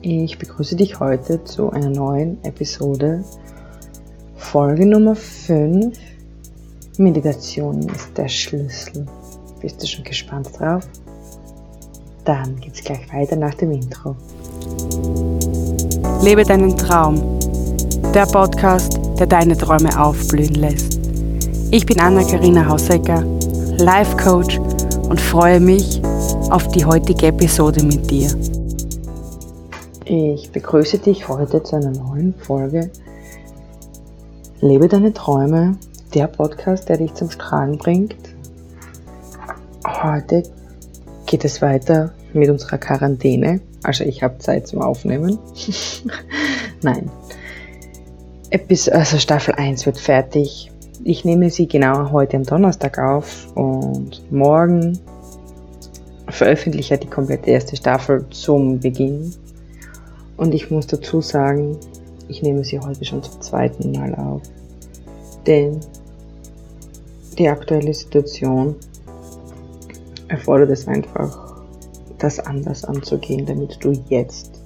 Ich begrüße dich heute zu einer neuen Episode. Folge Nummer 5. Meditation ist der Schlüssel. Bist du schon gespannt drauf? Dann geht's gleich weiter nach dem Intro. Lebe deinen Traum. Der Podcast, der deine Träume aufblühen lässt. Ich bin Anna-Karina Hausecker, Life Coach und freue mich auf die heutige Episode mit dir. Ich begrüße dich heute zu einer neuen Folge Lebe deine Träume, der Podcast, der dich zum Strahlen bringt. Heute geht es weiter mit unserer Quarantäne. Also ich habe Zeit zum Aufnehmen. Nein. Also Staffel 1 wird fertig. Ich nehme sie genau heute am Donnerstag auf und morgen veröffentliche ich die komplette erste Staffel zum Beginn und ich muss dazu sagen, ich nehme sie heute schon zum zweiten Mal auf. Denn die aktuelle Situation erfordert es einfach, das anders anzugehen, damit du jetzt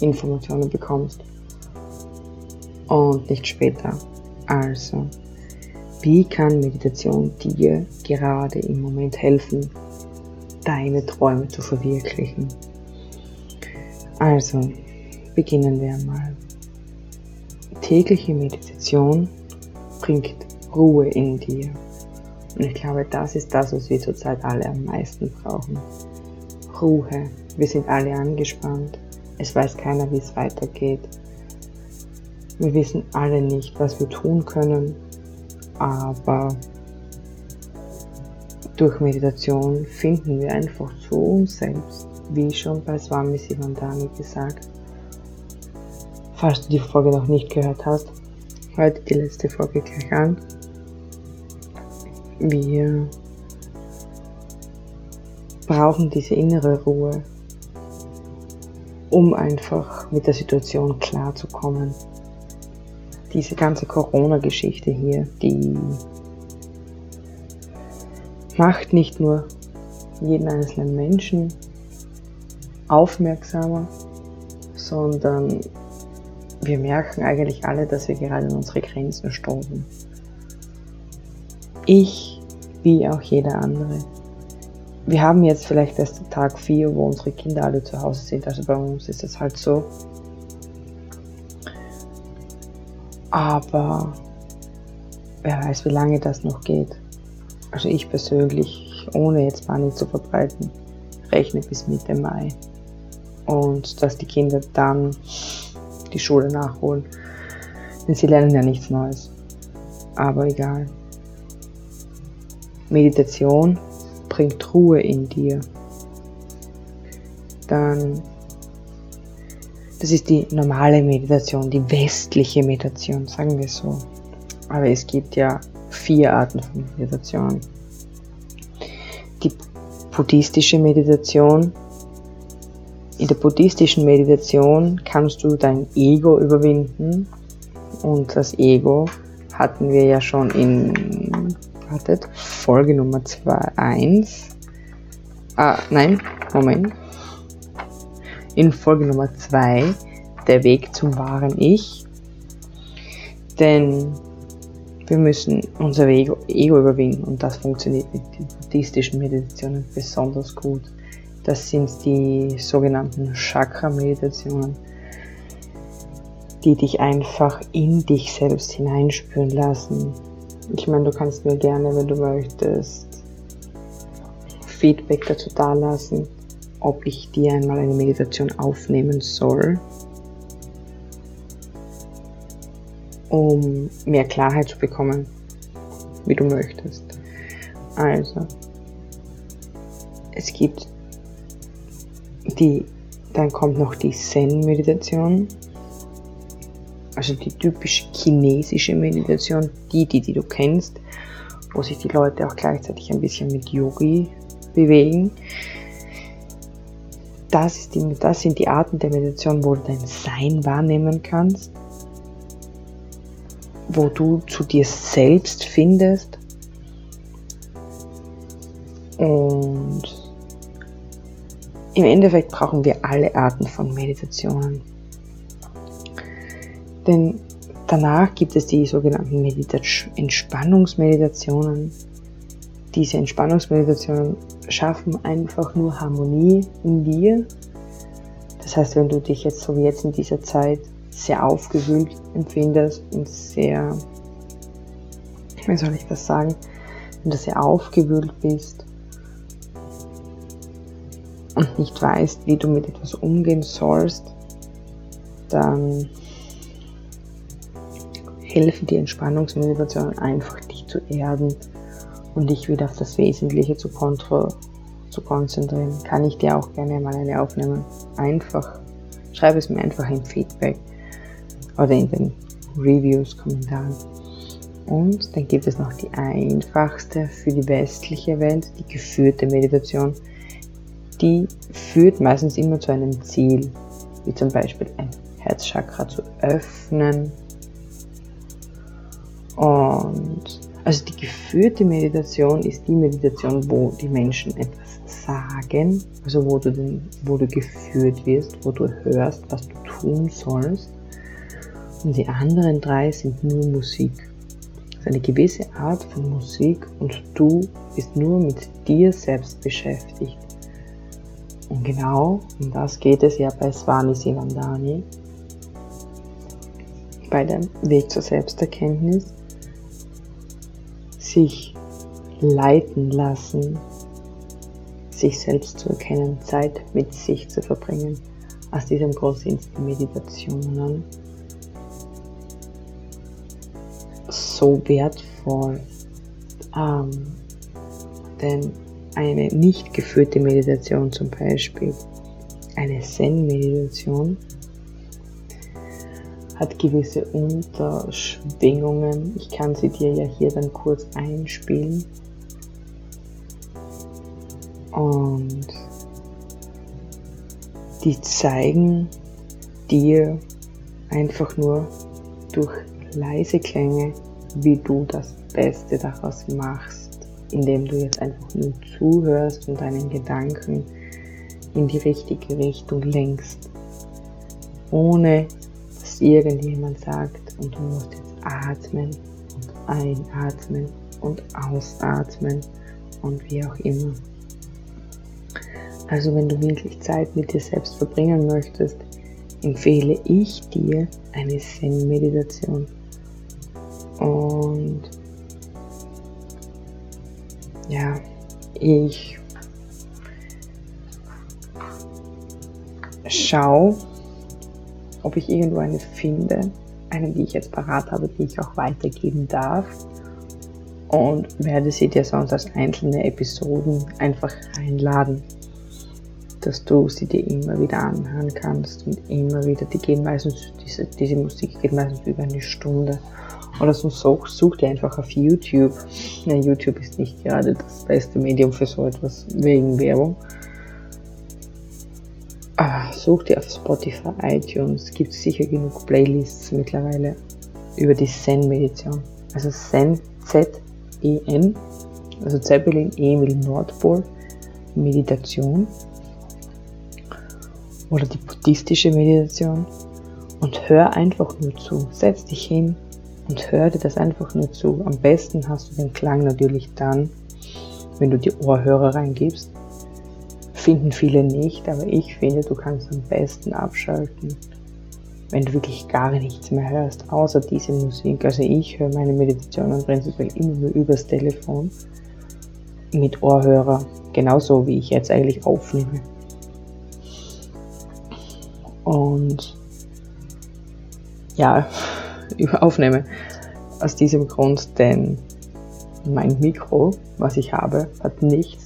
Informationen bekommst und nicht später. Also, wie kann Meditation dir gerade im Moment helfen, deine Träume zu verwirklichen? Also, beginnen wir mal. Tägliche Meditation bringt Ruhe in dir. Und ich glaube, das ist das, was wir zurzeit alle am meisten brauchen. Ruhe. Wir sind alle angespannt. Es weiß keiner, wie es weitergeht. Wir wissen alle nicht, was wir tun können. Aber durch Meditation finden wir einfach zu uns selbst, wie schon bei Swami Sivandani gesagt, Falls du die Folge noch nicht gehört hast, dir die letzte Folge gleich an. Wir brauchen diese innere Ruhe, um einfach mit der Situation klarzukommen. Diese ganze Corona-Geschichte hier, die macht nicht nur jeden einzelnen Menschen aufmerksamer, sondern wir merken eigentlich alle, dass wir gerade an unsere Grenzen stoßen. Ich, wie auch jeder andere. Wir haben jetzt vielleicht erst Tag 4, wo unsere Kinder alle zu Hause sind. Also bei uns ist es halt so. Aber wer weiß, wie lange das noch geht. Also ich persönlich, ohne jetzt Panik zu verbreiten, rechne bis Mitte Mai. Und dass die Kinder dann die Schule nachholen. Denn sie lernen ja nichts Neues. Aber egal. Meditation bringt Ruhe in dir. Dann, das ist die normale Meditation, die westliche Meditation, sagen wir so. Aber es gibt ja vier Arten von Meditation. Die buddhistische Meditation, in der buddhistischen Meditation kannst du dein Ego überwinden. Und das Ego hatten wir ja schon in, wartet, Folge Nummer 2, 1. Ah, nein, Moment. In Folge Nummer 2, der Weg zum wahren Ich. Denn wir müssen unser Ego, Ego überwinden und das funktioniert mit den buddhistischen Meditationen besonders gut. Das sind die sogenannten Chakra-Meditationen, die dich einfach in dich selbst hineinspüren lassen. Ich meine, du kannst mir gerne, wenn du möchtest, Feedback dazu dalassen, ob ich dir einmal eine Meditation aufnehmen soll, um mehr Klarheit zu bekommen, wie du möchtest. Also, es gibt die, dann kommt noch die Zen-Meditation, also die typisch chinesische Meditation, die, die, die du kennst, wo sich die Leute auch gleichzeitig ein bisschen mit Yogi bewegen. Das, die, das sind die Arten der Meditation, wo du dein Sein wahrnehmen kannst, wo du zu dir selbst findest und im Endeffekt brauchen wir alle Arten von Meditationen. Denn danach gibt es die sogenannten Medita Entspannungsmeditationen. Diese Entspannungsmeditationen schaffen einfach nur Harmonie in dir. Das heißt, wenn du dich jetzt so wie jetzt in dieser Zeit sehr aufgewühlt empfindest und sehr, wie soll ich das sagen, wenn du sehr aufgewühlt bist und nicht weißt, wie du mit etwas umgehen sollst, dann helfen die Entspannungsmeditationen einfach, dich zu erden und dich wieder auf das Wesentliche zu, zu konzentrieren. Kann ich dir auch gerne mal eine aufnehmen. Einfach, schreib es mir einfach im Feedback oder in den Reviews, Kommentaren. Und dann gibt es noch die einfachste für die westliche Welt, die geführte Meditation. Die führt meistens immer zu einem Ziel, wie zum Beispiel ein Herzchakra zu öffnen. Und also die geführte Meditation ist die Meditation, wo die Menschen etwas sagen, also wo du, den, wo du geführt wirst, wo du hörst, was du tun sollst. Und die anderen drei sind nur Musik. ist eine gewisse Art von Musik und du bist nur mit dir selbst beschäftigt. Und genau um das geht es ja bei Swami Sivandani, bei dem Weg zur Selbsterkenntnis, sich leiten lassen, sich selbst zu erkennen, Zeit mit sich zu verbringen. Aus diesem Grund die Meditationen so wertvoll. Ähm, denn eine nicht geführte Meditation zum Beispiel, eine Zen-Meditation, hat gewisse Unterschwingungen. Ich kann sie dir ja hier dann kurz einspielen. Und die zeigen dir einfach nur durch leise Klänge, wie du das Beste daraus machst, indem du jetzt einfach nur zuhörst und deinen Gedanken in die richtige Richtung lenkst, ohne dass irgendjemand sagt und du musst jetzt atmen und einatmen und ausatmen und wie auch immer. Also wenn du wirklich Zeit mit dir selbst verbringen möchtest, empfehle ich dir eine Zen-Meditation. Ja, ich schaue, ob ich irgendwo eine finde, eine, die ich jetzt parat habe, die ich auch weitergeben darf. Und werde sie dir sonst als einzelne Episoden einfach einladen, dass du sie dir immer wieder anhören kannst und immer wieder, die gehen meistens, diese, diese Musik geht meistens über eine Stunde oder so such, dir einfach auf YouTube. Ja, YouTube ist nicht gerade das beste Medium für so etwas wegen Werbung. Aber such dir auf Spotify, iTunes, gibt es sicher genug Playlists mittlerweile über die Zen-Meditation. Also Zen, Z-E-N, also Zeppelin, Emil, Nordpol, Meditation. Oder die buddhistische Meditation. Und hör einfach nur zu. Setz dich hin, und hör dir das einfach nur zu. Am besten hast du den Klang natürlich dann, wenn du die Ohrhörer reingibst. Finden viele nicht, aber ich finde, du kannst am besten abschalten, wenn du wirklich gar nichts mehr hörst, außer diese Musik. Also ich höre meine Meditationen prinzipiell immer nur übers Telefon mit Ohrhörer, genauso wie ich jetzt eigentlich aufnehme. Und ja, aufnehme. Aus diesem Grund, denn mein Mikro, was ich habe, hat nicht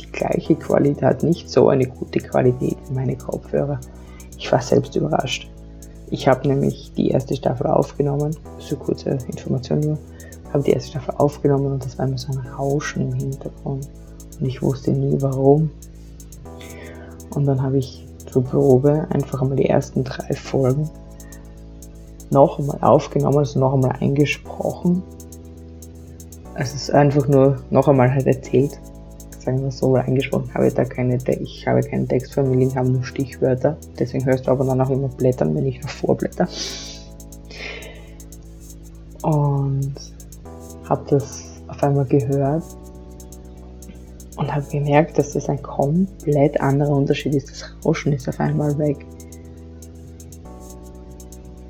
die gleiche Qualität, hat nicht so eine gute Qualität wie meine Kopfhörer. Ich war selbst überrascht. Ich habe nämlich die erste Staffel aufgenommen, so kurze Information nur, habe die erste Staffel aufgenommen und das war immer so ein Rauschen im Hintergrund. Und ich wusste nie warum. Und dann habe ich zur Probe einfach einmal die ersten drei Folgen noch einmal aufgenommen, also noch einmal eingesprochen. Also es ist einfach nur noch einmal halt erzählt. sagen wir so, eingesprochen habe da keine, ich habe keinen Text vor mir liegen, habe nur Stichwörter. Deswegen hörst du aber dann auch immer blättern, wenn ich noch vorblätter. Und habe das auf einmal gehört und habe gemerkt, dass das ein komplett anderer Unterschied ist. Das Rauschen ist auf einmal weg.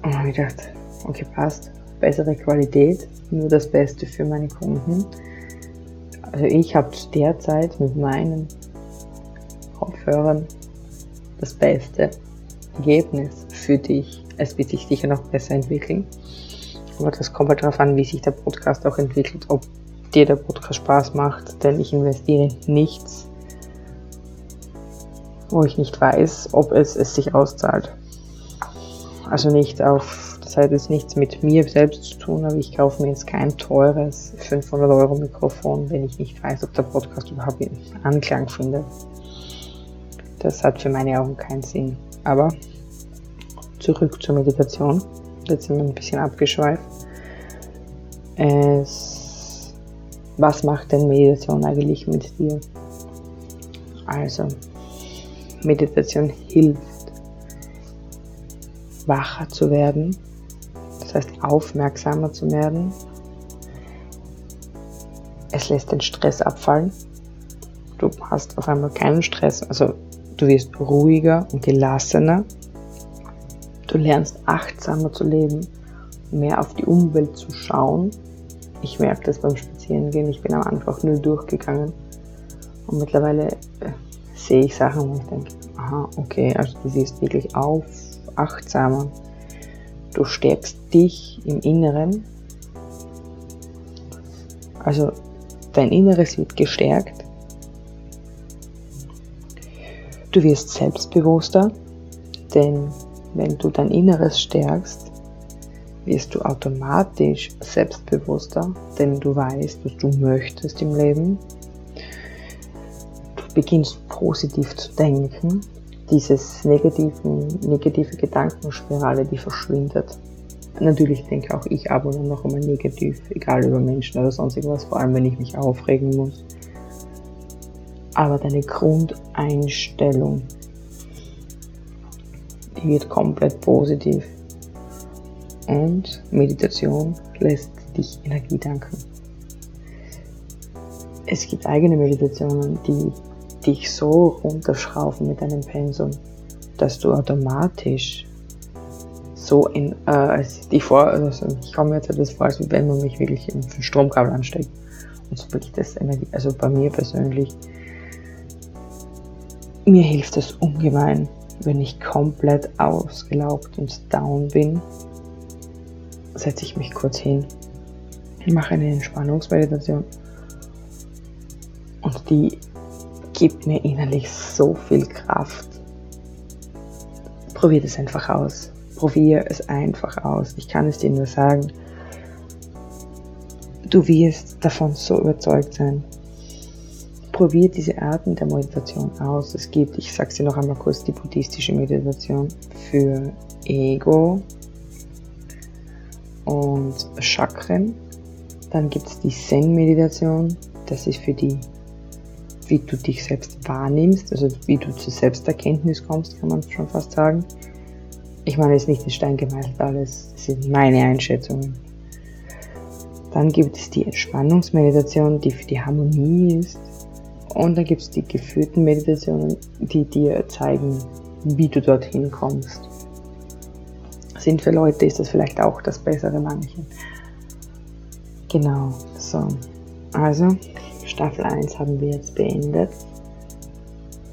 Und habe ich gedacht, okay, passt. Bessere Qualität, nur das Beste für meine Kunden. Also ich habe derzeit mit meinen Kopfhörern das beste Ergebnis für dich. Es wird sich sicher noch besser entwickeln. Aber das kommt halt darauf an, wie sich der Podcast auch entwickelt, ob dir der Podcast Spaß macht, denn ich investiere nichts, wo ich nicht weiß, ob es, es sich auszahlt. Also nicht auf, das hat jetzt nichts mit mir selbst zu tun, aber ich kaufe mir jetzt kein teures 500 Euro Mikrofon, wenn ich nicht weiß, ob der Podcast überhaupt Anklang findet. Das hat für meine Augen keinen Sinn. Aber zurück zur Meditation. Jetzt sind wir ein bisschen abgeschweift. Es, was macht denn Meditation eigentlich mit dir? Also, Meditation hilft, wacher zu werden, das heißt aufmerksamer zu werden. Es lässt den Stress abfallen. Du hast auf einmal keinen Stress, also du wirst ruhiger und gelassener. Du lernst achtsamer zu leben, mehr auf die Umwelt zu schauen ich merke das beim Spazierengehen. Ich bin am Anfang nur durchgegangen und mittlerweile äh, sehe ich Sachen, wo ich denke, aha, okay, also du wirst wirklich auf, achtsamer. Du stärkst dich im Inneren. Also dein Inneres wird gestärkt. Du wirst selbstbewusster, denn wenn du dein Inneres stärkst, wirst du automatisch selbstbewusster, denn du weißt, was du möchtest im Leben. Du beginnst positiv zu denken. Dieses negativen, negative Gedankenspirale, die verschwindet. Natürlich denke auch ich ab und an noch einmal negativ, egal über Menschen oder sonst irgendwas, vor allem wenn ich mich aufregen muss. Aber deine Grundeinstellung, die wird komplett positiv und Meditation lässt dich Energie danken. Es gibt eigene Meditationen, die dich so runterschrauben mit deinem Pensum, dass du automatisch so in, äh, als die vor, also ich komme jetzt etwas vor, als wenn man mich wirklich in ein Stromkabel ansteckt. Und so wirklich das Energie, also bei mir persönlich, mir hilft es ungemein, wenn ich komplett ausgelaugt und down bin setze ich mich kurz hin, mache eine Entspannungsmeditation und die gibt mir innerlich so viel Kraft. Probier es einfach aus. Probier es einfach aus. Ich kann es dir nur sagen. Du wirst davon so überzeugt sein. Probier diese Arten der Meditation aus. Es gibt, ich sage sie noch einmal kurz, die buddhistische Meditation für Ego, und Chakren. Dann gibt es die Zen-Meditation. Das ist für die, wie du dich selbst wahrnimmst, also wie du zur Selbsterkenntnis kommst, kann man schon fast sagen. Ich meine, es ist nicht in Stein gemeißelt alles, das sind meine Einschätzungen. Dann gibt es die Entspannungsmeditation, die für die Harmonie ist. Und dann gibt es die geführten Meditationen, die dir zeigen, wie du dorthin kommst sind für Leute, ist das vielleicht auch das bessere manchen. Genau, so. Also, Staffel 1 haben wir jetzt beendet.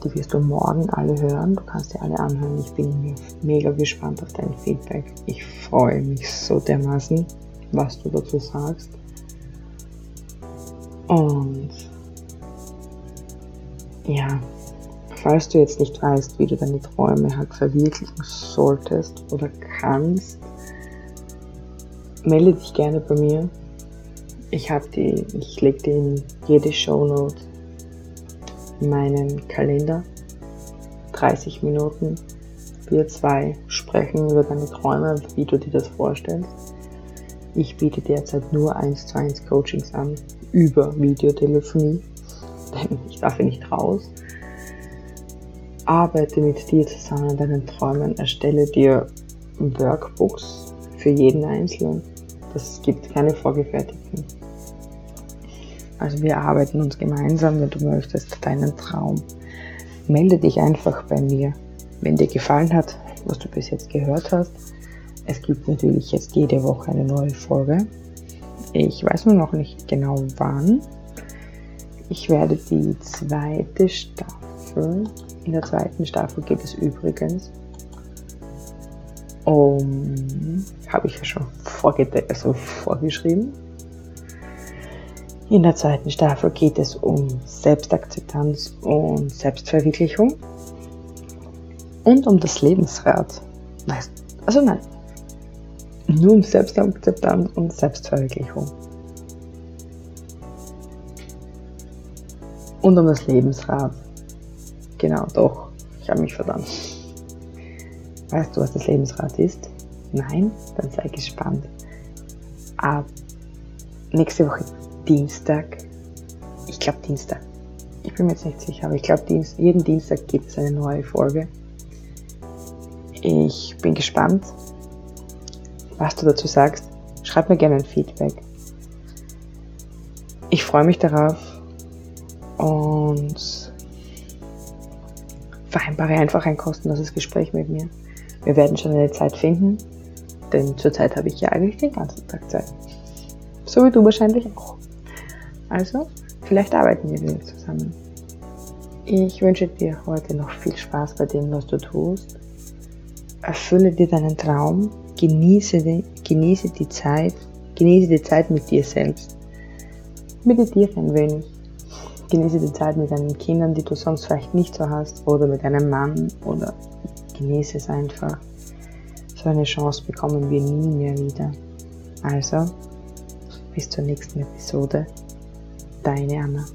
Die wirst du morgen alle hören. Du kannst dir alle anhören. Ich bin mega gespannt auf dein Feedback. Ich freue mich so dermaßen, was du dazu sagst. Und ja, falls du jetzt nicht weißt, wie du deine Träume halt verwirklichen solltest oder kannst, melde dich gerne bei mir. Ich habe die, ich lege dir in jede Shownote meinen Kalender. 30 Minuten. Wir zwei sprechen über deine Träume, wie du dir das vorstellst. Ich biete derzeit nur 1 zu 1 Coachings an über Videotelefonie Nein, ich darf ja nicht raus. Arbeite mit dir zusammen an deinen Träumen, erstelle dir Workbooks für jeden Einzelnen. Das gibt keine vorgefertigten. Also wir arbeiten uns gemeinsam, wenn du möchtest, deinen Traum. Melde dich einfach bei mir. Wenn dir gefallen hat, was du bis jetzt gehört hast, es gibt natürlich jetzt jede Woche eine neue Folge. Ich weiß nur noch nicht genau wann. Ich werde die zweite Staffel, in der zweiten Staffel geht es übrigens um, habe ich ja schon also vorgeschrieben. In der zweiten Staffel geht es um Selbstakzeptanz und Selbstverwirklichung und um das Lebensrad. Also nein, nur um Selbstakzeptanz und Selbstverwirklichung. Und um das Lebensrad. Genau, doch. Ich habe mich verdammt. Weißt du, was das Lebensrad ist? Nein? Dann sei gespannt. Ab nächste Woche Dienstag. Ich glaube Dienstag. Ich bin mir jetzt nicht sicher, aber ich glaube, jeden Dienstag gibt es eine neue Folge. Ich bin gespannt, was du dazu sagst. Schreib mir gerne ein Feedback. Ich freue mich darauf und vereinbare einfach ein kostenloses Gespräch mit mir. Wir werden schon eine Zeit finden, denn zurzeit habe ich ja eigentlich den ganzen Tag Zeit. So wie du wahrscheinlich auch. Also, vielleicht arbeiten wir wieder zusammen. Ich wünsche dir heute noch viel Spaß bei dem, was du tust. Erfülle dir deinen Traum Genieße die, genieße die Zeit, genieße die Zeit mit dir selbst. Meditiere ein wenig. Genieße die Zeit mit deinen Kindern, die du sonst vielleicht nicht so hast, oder mit deinem Mann, oder genieße es einfach. So eine Chance bekommen wir nie mehr wieder. Also, bis zur nächsten Episode. deine Anna.